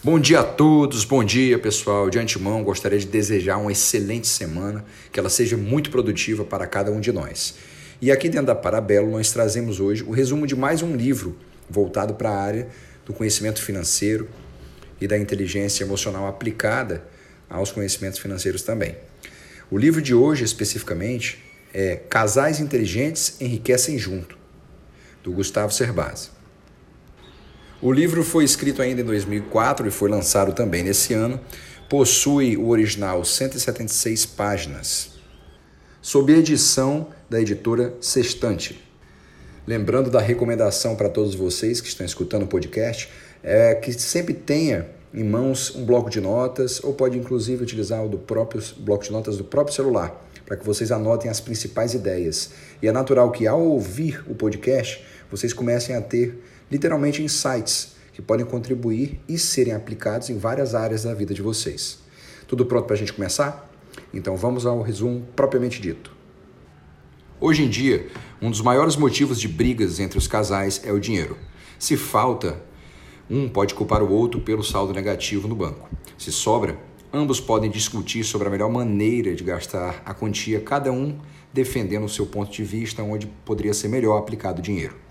Bom dia a todos, bom dia pessoal. De antemão, gostaria de desejar uma excelente semana, que ela seja muito produtiva para cada um de nós. E aqui dentro da Parabelo, nós trazemos hoje o resumo de mais um livro voltado para a área do conhecimento financeiro e da inteligência emocional aplicada aos conhecimentos financeiros também. O livro de hoje, especificamente, é Casais Inteligentes Enriquecem Junto, do Gustavo Cerbasi. O livro foi escrito ainda em 2004 e foi lançado também nesse ano. Possui o original 176 páginas, sob edição da editora Sextante. Lembrando da recomendação para todos vocês que estão escutando o podcast, é que sempre tenha em mãos um bloco de notas ou pode inclusive utilizar o do próprio bloco de notas do próprio celular para que vocês anotem as principais ideias. E é natural que ao ouvir o podcast, vocês comecem a ter literalmente insights que podem contribuir e serem aplicados em várias áreas da vida de vocês. Tudo pronto para a gente começar? Então vamos ao resumo propriamente dito. Hoje em dia, um dos maiores motivos de brigas entre os casais é o dinheiro. Se falta, um pode culpar o outro pelo saldo negativo no banco. Se sobra, ambos podem discutir sobre a melhor maneira de gastar a quantia, cada um defendendo o seu ponto de vista onde poderia ser melhor aplicado o dinheiro.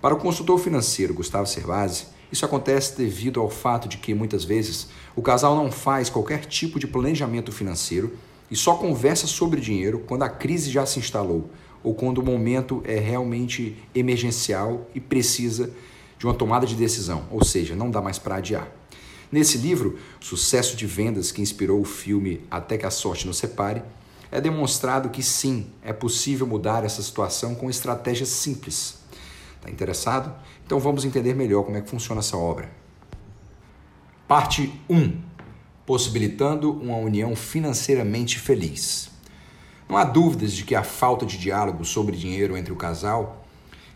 Para o consultor financeiro Gustavo Servazzi, isso acontece devido ao fato de que muitas vezes o casal não faz qualquer tipo de planejamento financeiro e só conversa sobre dinheiro quando a crise já se instalou ou quando o momento é realmente emergencial e precisa de uma tomada de decisão, ou seja, não dá mais para adiar. Nesse livro, sucesso de vendas que inspirou o filme Até que a Sorte nos Separe, é demonstrado que sim, é possível mudar essa situação com estratégias simples Está interessado? Então vamos entender melhor como é que funciona essa obra. Parte 1. Possibilitando uma união financeiramente feliz. Não há dúvidas de que a falta de diálogo sobre dinheiro entre o casal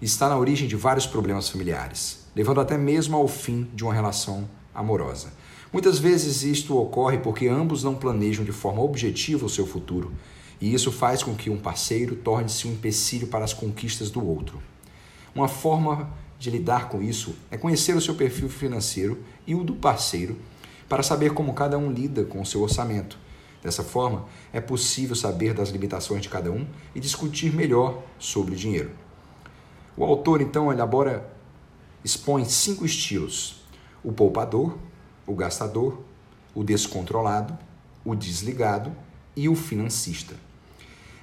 está na origem de vários problemas familiares, levando até mesmo ao fim de uma relação amorosa. Muitas vezes isto ocorre porque ambos não planejam de forma objetiva o seu futuro, e isso faz com que um parceiro torne-se um empecilho para as conquistas do outro. Uma forma de lidar com isso é conhecer o seu perfil financeiro e o do parceiro para saber como cada um lida com o seu orçamento. Dessa forma, é possível saber das limitações de cada um e discutir melhor sobre dinheiro. O autor então elabora, expõe cinco estilos: o poupador, o gastador, o descontrolado, o desligado e o financista.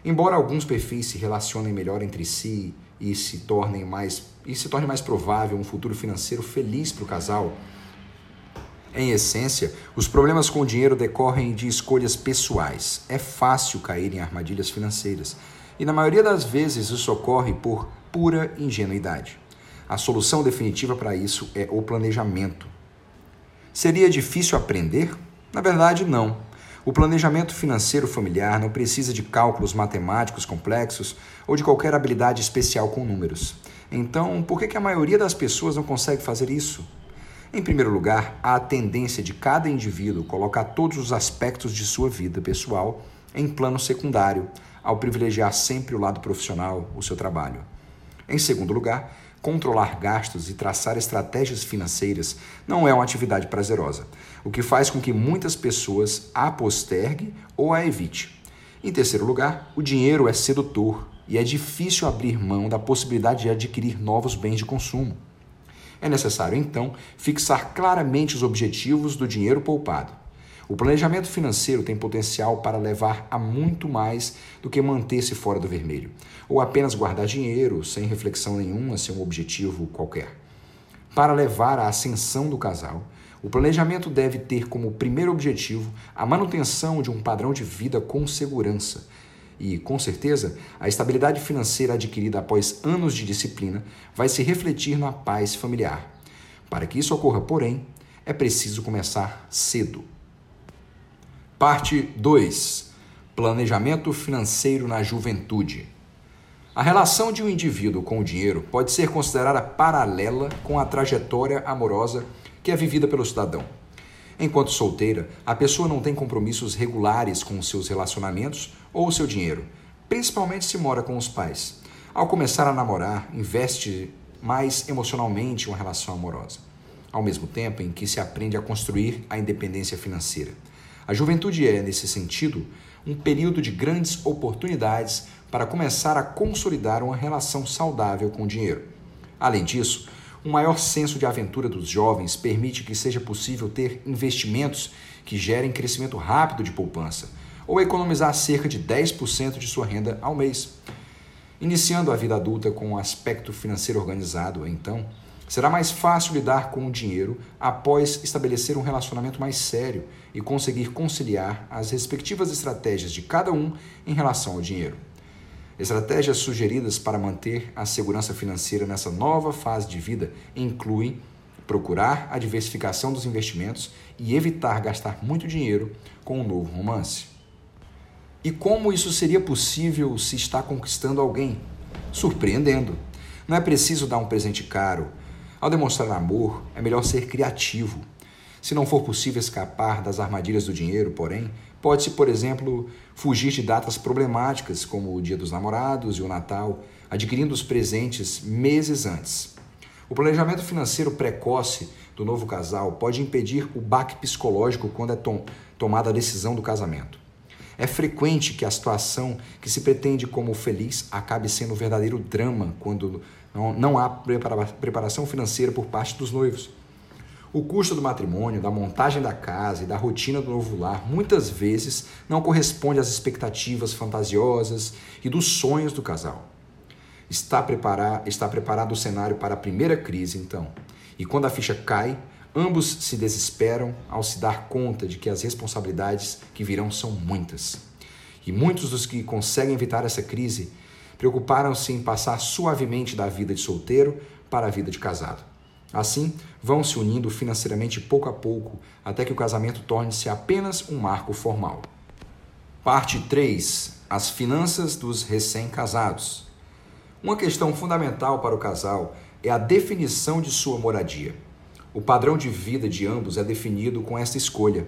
Embora alguns perfis se relacionem melhor entre si e se tornem mais e se torne mais provável um futuro financeiro feliz para o casal, em essência, os problemas com o dinheiro decorrem de escolhas pessoais. É fácil cair em armadilhas financeiras e, na maioria das vezes, isso ocorre por pura ingenuidade. A solução definitiva para isso é o planejamento. Seria difícil aprender? Na verdade, não. O planejamento financeiro familiar não precisa de cálculos matemáticos complexos ou de qualquer habilidade especial com números. Então, por que, a maioria das pessoas não consegue fazer isso? Em primeiro lugar, há a tendência de cada indivíduo colocar todos os aspectos de sua vida pessoal em plano secundário, ao privilegiar sempre o lado profissional, o seu trabalho. Em segundo lugar, Controlar gastos e traçar estratégias financeiras não é uma atividade prazerosa, o que faz com que muitas pessoas a postergue ou a evite. Em terceiro lugar, o dinheiro é sedutor e é difícil abrir mão da possibilidade de adquirir novos bens de consumo. É necessário, então, fixar claramente os objetivos do dinheiro poupado. O planejamento financeiro tem potencial para levar a muito mais do que manter-se fora do vermelho, ou apenas guardar dinheiro sem reflexão nenhuma, sem um objetivo qualquer. Para levar à ascensão do casal, o planejamento deve ter como primeiro objetivo a manutenção de um padrão de vida com segurança. E, com certeza, a estabilidade financeira adquirida após anos de disciplina vai se refletir na paz familiar. Para que isso ocorra, porém, é preciso começar cedo. Parte 2: Planejamento financeiro na juventude. A relação de um indivíduo com o dinheiro pode ser considerada paralela com a trajetória amorosa que é vivida pelo cidadão. Enquanto solteira, a pessoa não tem compromissos regulares com seus relacionamentos ou seu dinheiro, principalmente se mora com os pais. Ao começar a namorar, investe mais emocionalmente em uma relação amorosa. ao mesmo tempo em que se aprende a construir a independência financeira. A juventude é, nesse sentido, um período de grandes oportunidades para começar a consolidar uma relação saudável com o dinheiro. Além disso, um maior senso de aventura dos jovens permite que seja possível ter investimentos que gerem crescimento rápido de poupança, ou economizar cerca de 10% de sua renda ao mês. Iniciando a vida adulta com um aspecto financeiro organizado, então, será mais fácil lidar com o dinheiro após estabelecer um relacionamento mais sério e conseguir conciliar as respectivas estratégias de cada um em relação ao dinheiro. Estratégias sugeridas para manter a segurança financeira nessa nova fase de vida incluem procurar a diversificação dos investimentos e evitar gastar muito dinheiro com um novo romance. E como isso seria possível se está conquistando alguém? Surpreendendo. Não é preciso dar um presente caro. Ao demonstrar amor, é melhor ser criativo. Se não for possível escapar das armadilhas do dinheiro, porém, pode-se, por exemplo, fugir de datas problemáticas, como o Dia dos Namorados e o Natal, adquirindo os presentes meses antes. O planejamento financeiro precoce do novo casal pode impedir o baque psicológico quando é tom tomada a decisão do casamento. É frequente que a situação que se pretende como feliz acabe sendo um verdadeiro drama quando não há preparação financeira por parte dos noivos. O custo do matrimônio, da montagem da casa e da rotina do novo lar muitas vezes não corresponde às expectativas fantasiosas e dos sonhos do casal. Está, preparar, está preparado o cenário para a primeira crise, então. E quando a ficha cai, ambos se desesperam ao se dar conta de que as responsabilidades que virão são muitas. E muitos dos que conseguem evitar essa crise preocuparam-se em passar suavemente da vida de solteiro para a vida de casado. Assim, vão se unindo financeiramente pouco a pouco, até que o casamento torne-se apenas um marco formal. Parte 3: As finanças dos recém-casados. Uma questão fundamental para o casal é a definição de sua moradia. O padrão de vida de ambos é definido com esta escolha,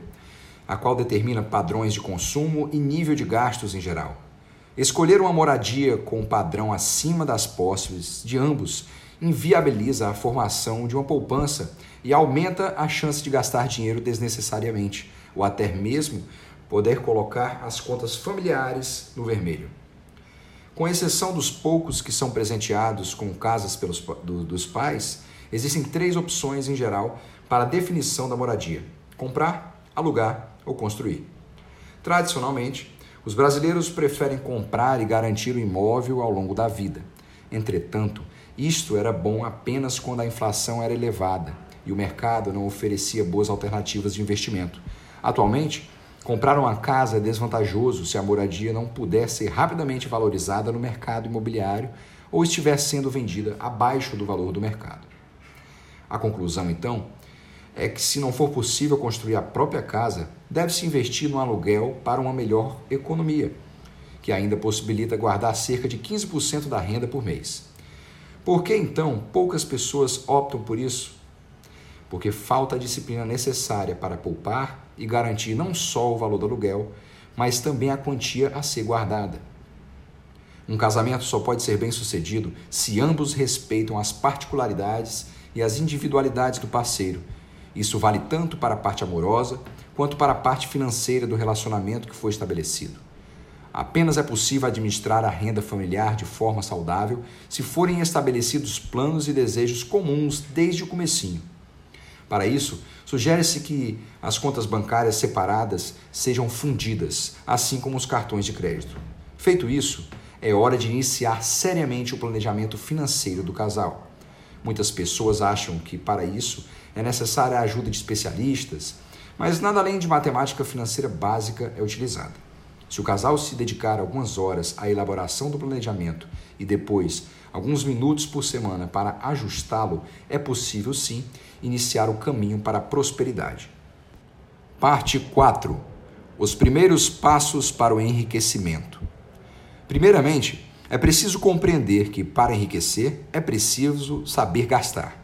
a qual determina padrões de consumo e nível de gastos em geral. Escolher uma moradia com um padrão acima das posses de ambos inviabiliza a formação de uma poupança e aumenta a chance de gastar dinheiro desnecessariamente, ou até mesmo poder colocar as contas familiares no vermelho. Com exceção dos poucos que são presenteados com casas pelos, do, dos pais, existem três opções em geral para a definição da moradia: comprar, alugar ou construir. Tradicionalmente, os brasileiros preferem comprar e garantir o imóvel ao longo da vida. Entretanto, isto era bom apenas quando a inflação era elevada e o mercado não oferecia boas alternativas de investimento. Atualmente, comprar uma casa é desvantajoso se a moradia não puder ser rapidamente valorizada no mercado imobiliário ou estiver sendo vendida abaixo do valor do mercado. A conclusão, então, é que se não for possível construir a própria casa, deve-se investir no aluguel para uma melhor economia, que ainda possibilita guardar cerca de 15% da renda por mês. Por que então poucas pessoas optam por isso? Porque falta a disciplina necessária para poupar e garantir não só o valor do aluguel, mas também a quantia a ser guardada. Um casamento só pode ser bem sucedido se ambos respeitam as particularidades e as individualidades do parceiro. Isso vale tanto para a parte amorosa quanto para a parte financeira do relacionamento que foi estabelecido. Apenas é possível administrar a renda familiar de forma saudável se forem estabelecidos planos e desejos comuns desde o comecinho. Para isso, sugere-se que as contas bancárias separadas sejam fundidas, assim como os cartões de crédito. Feito isso, é hora de iniciar seriamente o planejamento financeiro do casal. Muitas pessoas acham que para isso é necessária a ajuda de especialistas, mas nada além de matemática financeira básica é utilizada. Se o casal se dedicar algumas horas à elaboração do planejamento e depois alguns minutos por semana para ajustá-lo, é possível sim iniciar o caminho para a prosperidade. Parte 4: Os primeiros passos para o enriquecimento. Primeiramente, é preciso compreender que para enriquecer é preciso saber gastar.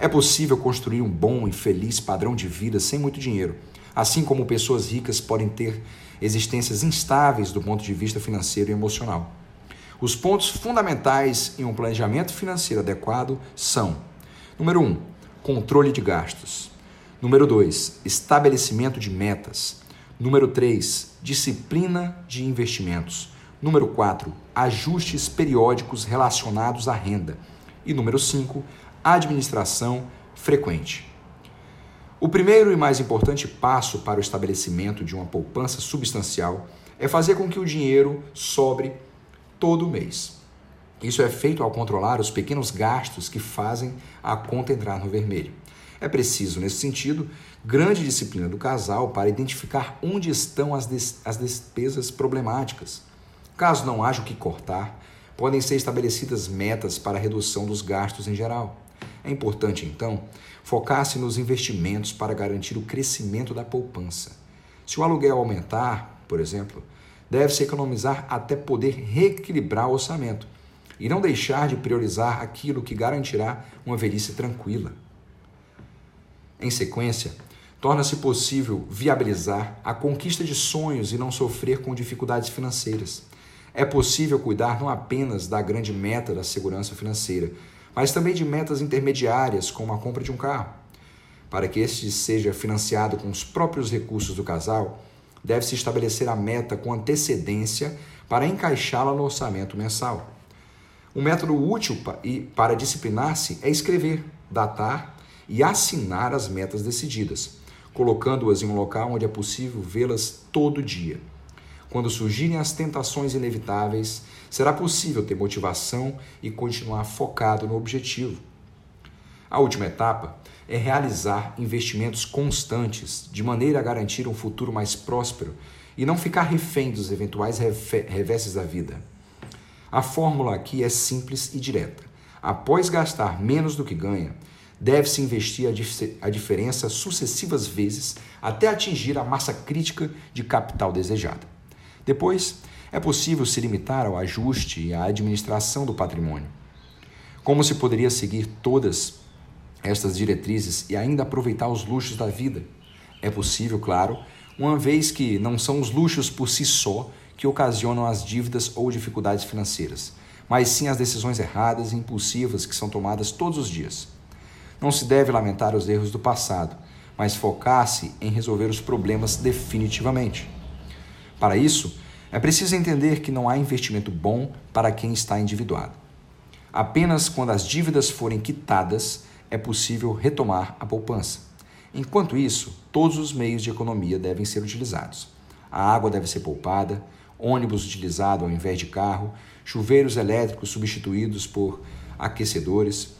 É possível construir um bom e feliz padrão de vida sem muito dinheiro, assim como pessoas ricas podem ter existências instáveis do ponto de vista financeiro e emocional. Os pontos fundamentais em um planejamento financeiro adequado são: número 1, um, controle de gastos. Número 2, estabelecimento de metas. Número 3, disciplina de investimentos. Número 4, ajustes periódicos relacionados à renda. E número 5, administração frequente. O primeiro e mais importante passo para o estabelecimento de uma poupança substancial é fazer com que o dinheiro sobre todo mês. Isso é feito ao controlar os pequenos gastos que fazem a conta entrar no vermelho. É preciso, nesse sentido, grande disciplina do casal para identificar onde estão as, des as despesas problemáticas. Caso não haja o que cortar, podem ser estabelecidas metas para a redução dos gastos em geral. É importante, então, focar-se nos investimentos para garantir o crescimento da poupança. Se o aluguel aumentar, por exemplo, deve-se economizar até poder reequilibrar o orçamento e não deixar de priorizar aquilo que garantirá uma velhice tranquila. Em sequência, torna-se possível viabilizar a conquista de sonhos e não sofrer com dificuldades financeiras. É possível cuidar não apenas da grande meta da segurança financeira, mas também de metas intermediárias, como a compra de um carro. Para que este seja financiado com os próprios recursos do casal, deve-se estabelecer a meta com antecedência para encaixá-la no orçamento mensal. Um método útil para disciplinar-se é escrever, datar e assinar as metas decididas, colocando-as em um local onde é possível vê-las todo dia. Quando surgirem as tentações inevitáveis, será possível ter motivação e continuar focado no objetivo. A última etapa é realizar investimentos constantes, de maneira a garantir um futuro mais próspero e não ficar refém dos eventuais reveses da vida. A fórmula aqui é simples e direta. Após gastar menos do que ganha, deve-se investir a, dif a diferença sucessivas vezes até atingir a massa crítica de capital desejada. Depois, é possível se limitar ao ajuste e à administração do patrimônio. Como se poderia seguir todas estas diretrizes e ainda aproveitar os luxos da vida? É possível, claro, uma vez que não são os luxos por si só que ocasionam as dívidas ou dificuldades financeiras, mas sim as decisões erradas e impulsivas que são tomadas todos os dias. Não se deve lamentar os erros do passado, mas focar-se em resolver os problemas definitivamente. Para isso, é preciso entender que não há investimento bom para quem está endividado. Apenas quando as dívidas forem quitadas é possível retomar a poupança. Enquanto isso, todos os meios de economia devem ser utilizados. A água deve ser poupada, ônibus utilizado ao invés de carro, chuveiros elétricos substituídos por aquecedores,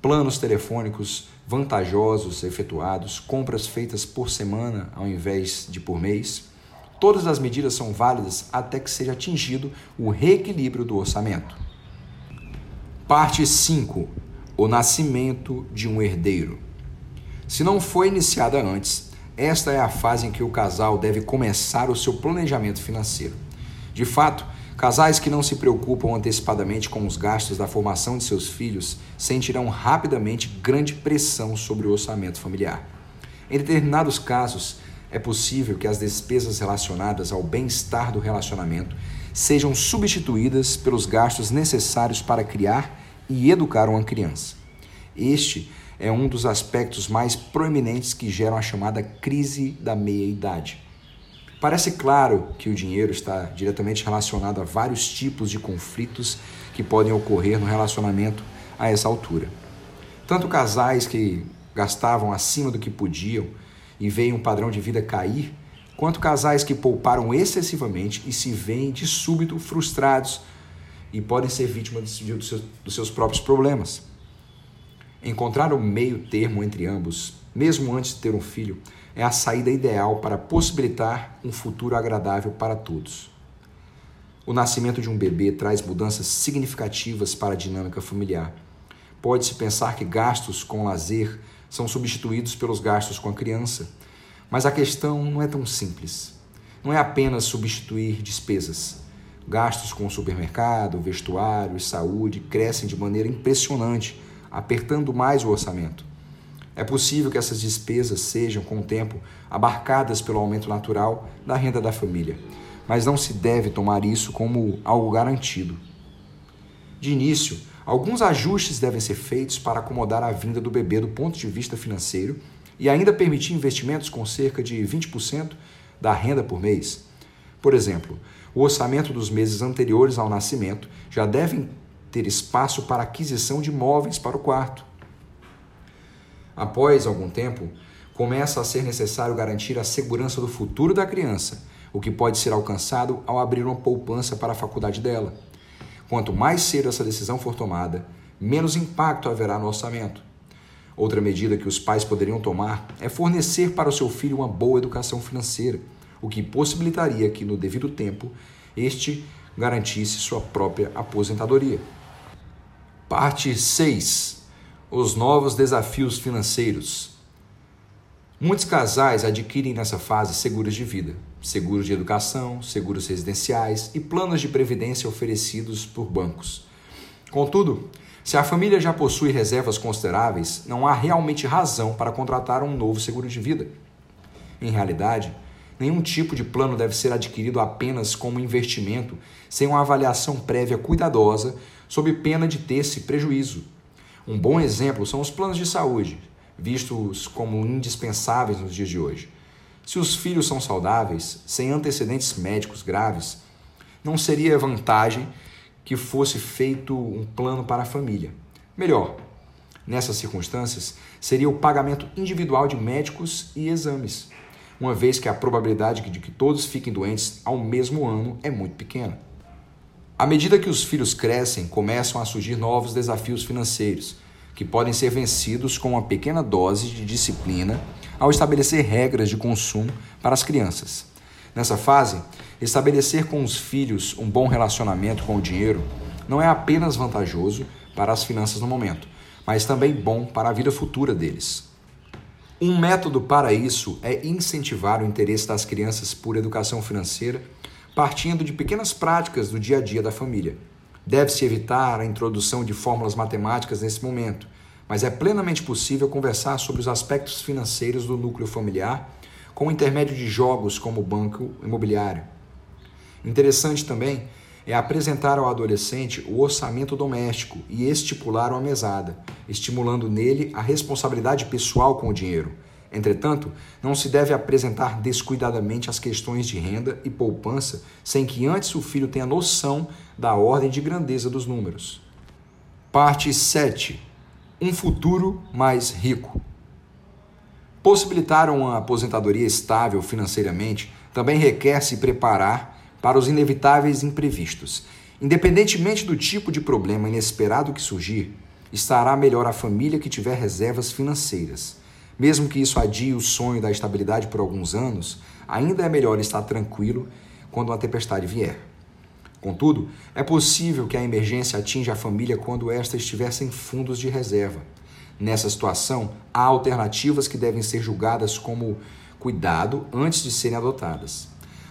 planos telefônicos vantajosos efetuados, compras feitas por semana ao invés de por mês. Todas as medidas são válidas até que seja atingido o reequilíbrio do orçamento. Parte 5. O nascimento de um herdeiro. Se não foi iniciada antes, esta é a fase em que o casal deve começar o seu planejamento financeiro. De fato, casais que não se preocupam antecipadamente com os gastos da formação de seus filhos sentirão rapidamente grande pressão sobre o orçamento familiar. Em determinados casos, é possível que as despesas relacionadas ao bem-estar do relacionamento sejam substituídas pelos gastos necessários para criar e educar uma criança. Este é um dos aspectos mais proeminentes que geram a chamada crise da meia-idade. Parece claro que o dinheiro está diretamente relacionado a vários tipos de conflitos que podem ocorrer no relacionamento a essa altura. Tanto casais que gastavam acima do que podiam e veem um padrão de vida cair, quanto casais que pouparam excessivamente e se veem de súbito frustrados e podem ser vítimas dos seus próprios problemas. Encontrar o um meio termo entre ambos, mesmo antes de ter um filho, é a saída ideal para possibilitar um futuro agradável para todos. O nascimento de um bebê traz mudanças significativas para a dinâmica familiar. Pode-se pensar que gastos com lazer são substituídos pelos gastos com a criança, mas a questão não é tão simples. Não é apenas substituir despesas. Gastos com o supermercado, vestuário saúde crescem de maneira impressionante, apertando mais o orçamento. É possível que essas despesas sejam, com o tempo, abarcadas pelo aumento natural da renda da família, mas não se deve tomar isso como algo garantido. De início, Alguns ajustes devem ser feitos para acomodar a vinda do bebê do ponto de vista financeiro e ainda permitir investimentos com cerca de 20% da renda por mês. Por exemplo, o orçamento dos meses anteriores ao nascimento já devem ter espaço para aquisição de móveis para o quarto. Após algum tempo, começa a ser necessário garantir a segurança do futuro da criança, o que pode ser alcançado ao abrir uma poupança para a faculdade dela. Quanto mais cedo essa decisão for tomada, menos impacto haverá no orçamento. Outra medida que os pais poderiam tomar é fornecer para o seu filho uma boa educação financeira, o que possibilitaria que, no devido tempo, este garantisse sua própria aposentadoria. Parte 6: Os novos desafios financeiros. Muitos casais adquirem nessa fase seguros de vida, seguros de educação, seguros residenciais e planos de previdência oferecidos por bancos. Contudo, se a família já possui reservas consideráveis, não há realmente razão para contratar um novo seguro de vida. Em realidade, nenhum tipo de plano deve ser adquirido apenas como investimento sem uma avaliação prévia cuidadosa, sob pena de ter-se prejuízo. Um bom exemplo são os planos de saúde, vistos como indispensáveis nos dias de hoje. Se os filhos são saudáveis, sem antecedentes médicos graves, não seria vantagem que fosse feito um plano para a família. Melhor, nessas circunstâncias, seria o pagamento individual de médicos e exames, uma vez que a probabilidade de que todos fiquem doentes ao mesmo ano é muito pequena. À medida que os filhos crescem, começam a surgir novos desafios financeiros que podem ser vencidos com uma pequena dose de disciplina ao estabelecer regras de consumo para as crianças. Nessa fase, estabelecer com os filhos um bom relacionamento com o dinheiro não é apenas vantajoso para as finanças no momento, mas também bom para a vida futura deles. Um método para isso é incentivar o interesse das crianças por educação financeira, partindo de pequenas práticas do dia a dia da família. Deve-se evitar a introdução de fórmulas matemáticas nesse momento, mas é plenamente possível conversar sobre os aspectos financeiros do núcleo familiar com o intermédio de jogos como o banco imobiliário. Interessante também é apresentar ao adolescente o orçamento doméstico e estipular uma mesada, estimulando nele a responsabilidade pessoal com o dinheiro. Entretanto, não se deve apresentar descuidadamente as questões de renda e poupança sem que antes o filho tenha noção da ordem de grandeza dos números. Parte 7. Um futuro mais rico. Possibilitar uma aposentadoria estável financeiramente também requer se preparar para os inevitáveis imprevistos. Independentemente do tipo de problema inesperado que surgir, estará melhor a família que tiver reservas financeiras. Mesmo que isso adie o sonho da estabilidade por alguns anos, ainda é melhor estar tranquilo quando uma tempestade vier. Contudo, é possível que a emergência atinja a família quando esta estiver sem fundos de reserva. Nessa situação, há alternativas que devem ser julgadas como cuidado antes de serem adotadas.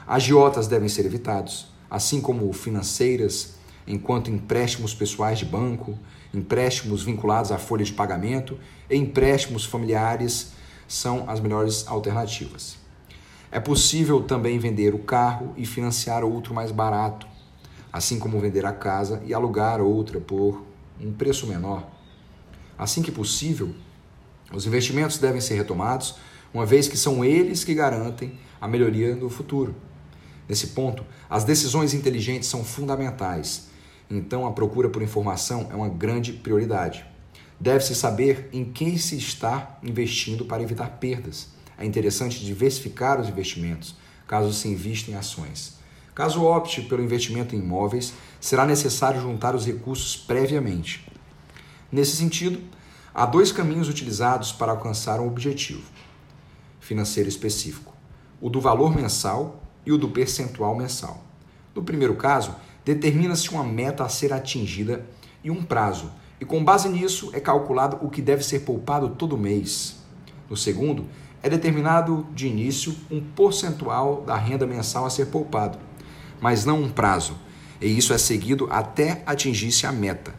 Agiotas devem ser evitados, assim como financeiras, enquanto empréstimos pessoais de banco, empréstimos vinculados à folha de pagamento e empréstimos familiares são as melhores alternativas. É possível também vender o carro e financiar outro mais barato, assim como vender a casa e alugar outra por um preço menor. Assim que possível, os investimentos devem ser retomados, uma vez que são eles que garantem a melhoria do futuro. Nesse ponto, as decisões inteligentes são fundamentais então, a procura por informação é uma grande prioridade. Deve-se saber em quem se está investindo para evitar perdas. É interessante diversificar os investimentos, caso se invista em ações. Caso opte pelo investimento em imóveis, será necessário juntar os recursos previamente. Nesse sentido, há dois caminhos utilizados para alcançar um objetivo financeiro específico: o do valor mensal e o do percentual mensal. No primeiro caso, determina-se uma meta a ser atingida e um prazo, e com base nisso é calculado o que deve ser poupado todo mês. No segundo, é determinado de início um percentual da renda mensal a ser poupado, mas não um prazo, e isso é seguido até atingir-se a meta.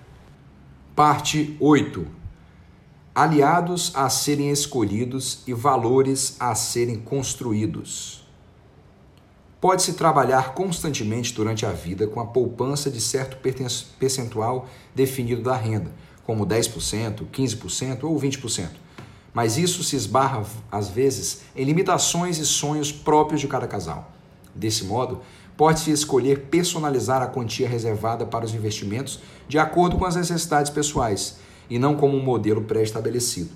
Parte 8. Aliados a serem escolhidos e valores a serem construídos. Pode-se trabalhar constantemente durante a vida com a poupança de certo percentual definido da renda, como 10%, 15% ou 20%. Mas isso se esbarra, às vezes, em limitações e sonhos próprios de cada casal. Desse modo, pode-se escolher personalizar a quantia reservada para os investimentos de acordo com as necessidades pessoais e não como um modelo pré-estabelecido.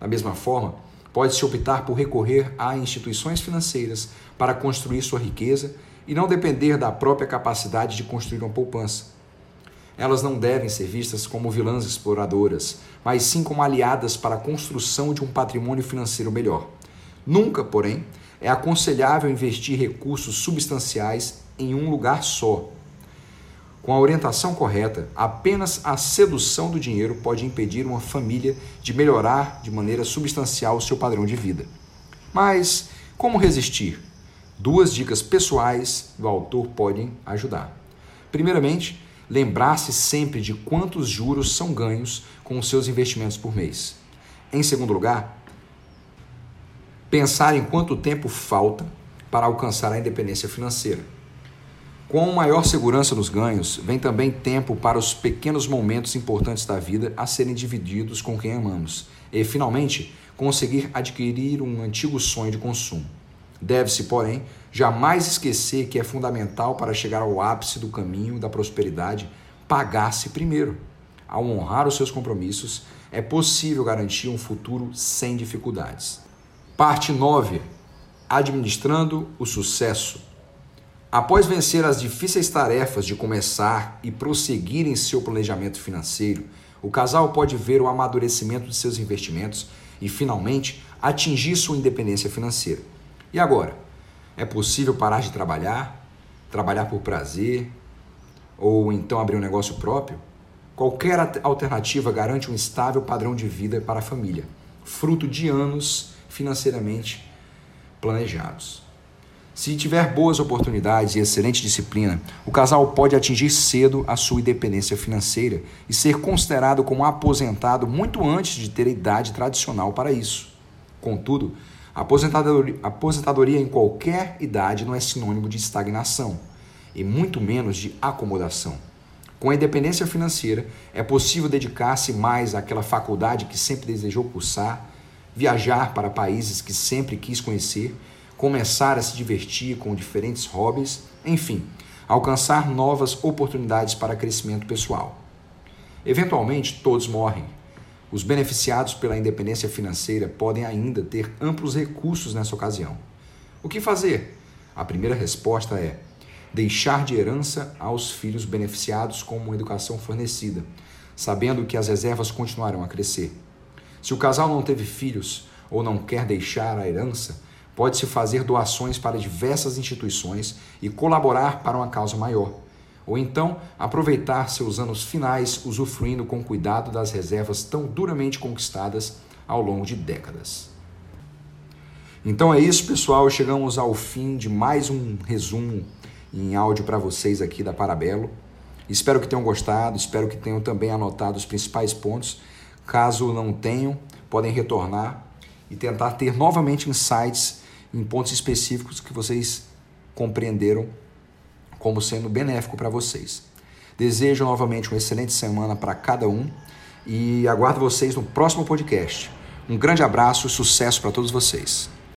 Da mesma forma, pode-se optar por recorrer a instituições financeiras para construir sua riqueza e não depender da própria capacidade de construir uma poupança. Elas não devem ser vistas como vilãs exploradoras, mas sim como aliadas para a construção de um patrimônio financeiro melhor. Nunca, porém, é aconselhável investir recursos substanciais em um lugar só. Com a orientação correta, apenas a sedução do dinheiro pode impedir uma família de melhorar de maneira substancial o seu padrão de vida. Mas como resistir? Duas dicas pessoais do autor podem ajudar. Primeiramente, lembrar-se sempre de quantos juros são ganhos com os seus investimentos por mês. Em segundo lugar, pensar em quanto tempo falta para alcançar a independência financeira. Com maior segurança nos ganhos, vem também tempo para os pequenos momentos importantes da vida a serem divididos com quem amamos e, finalmente, conseguir adquirir um antigo sonho de consumo. Deve-se, porém, jamais esquecer que é fundamental para chegar ao ápice do caminho da prosperidade pagar-se primeiro. Ao honrar os seus compromissos, é possível garantir um futuro sem dificuldades. Parte 9. Administrando o sucesso. Após vencer as difíceis tarefas de começar e prosseguir em seu planejamento financeiro, o casal pode ver o amadurecimento de seus investimentos e, finalmente, atingir sua independência financeira. E agora? É possível parar de trabalhar? Trabalhar por prazer? Ou então abrir um negócio próprio? Qualquer alternativa garante um estável padrão de vida para a família, fruto de anos financeiramente planejados. Se tiver boas oportunidades e excelente disciplina, o casal pode atingir cedo a sua independência financeira e ser considerado como aposentado muito antes de ter a idade tradicional para isso. Contudo, aposentadoria, aposentadoria em qualquer idade não é sinônimo de estagnação e muito menos de acomodação. Com a independência financeira, é possível dedicar-se mais àquela faculdade que sempre desejou cursar viajar para países que sempre quis conhecer, começar a se divertir com diferentes hobbies, enfim, alcançar novas oportunidades para crescimento pessoal. Eventualmente, todos morrem. Os beneficiados pela independência financeira podem ainda ter amplos recursos nessa ocasião. O que fazer? A primeira resposta é deixar de herança aos filhos beneficiados com uma educação fornecida, sabendo que as reservas continuarão a crescer. Se o casal não teve filhos ou não quer deixar a herança, pode-se fazer doações para diversas instituições e colaborar para uma causa maior. Ou então aproveitar seus anos finais usufruindo com cuidado das reservas tão duramente conquistadas ao longo de décadas. Então é isso, pessoal. Chegamos ao fim de mais um resumo em áudio para vocês aqui da Parabelo. Espero que tenham gostado, espero que tenham também anotado os principais pontos Caso não tenham, podem retornar e tentar ter novamente insights em pontos específicos que vocês compreenderam como sendo benéfico para vocês. Desejo novamente uma excelente semana para cada um e aguardo vocês no próximo podcast. Um grande abraço e sucesso para todos vocês.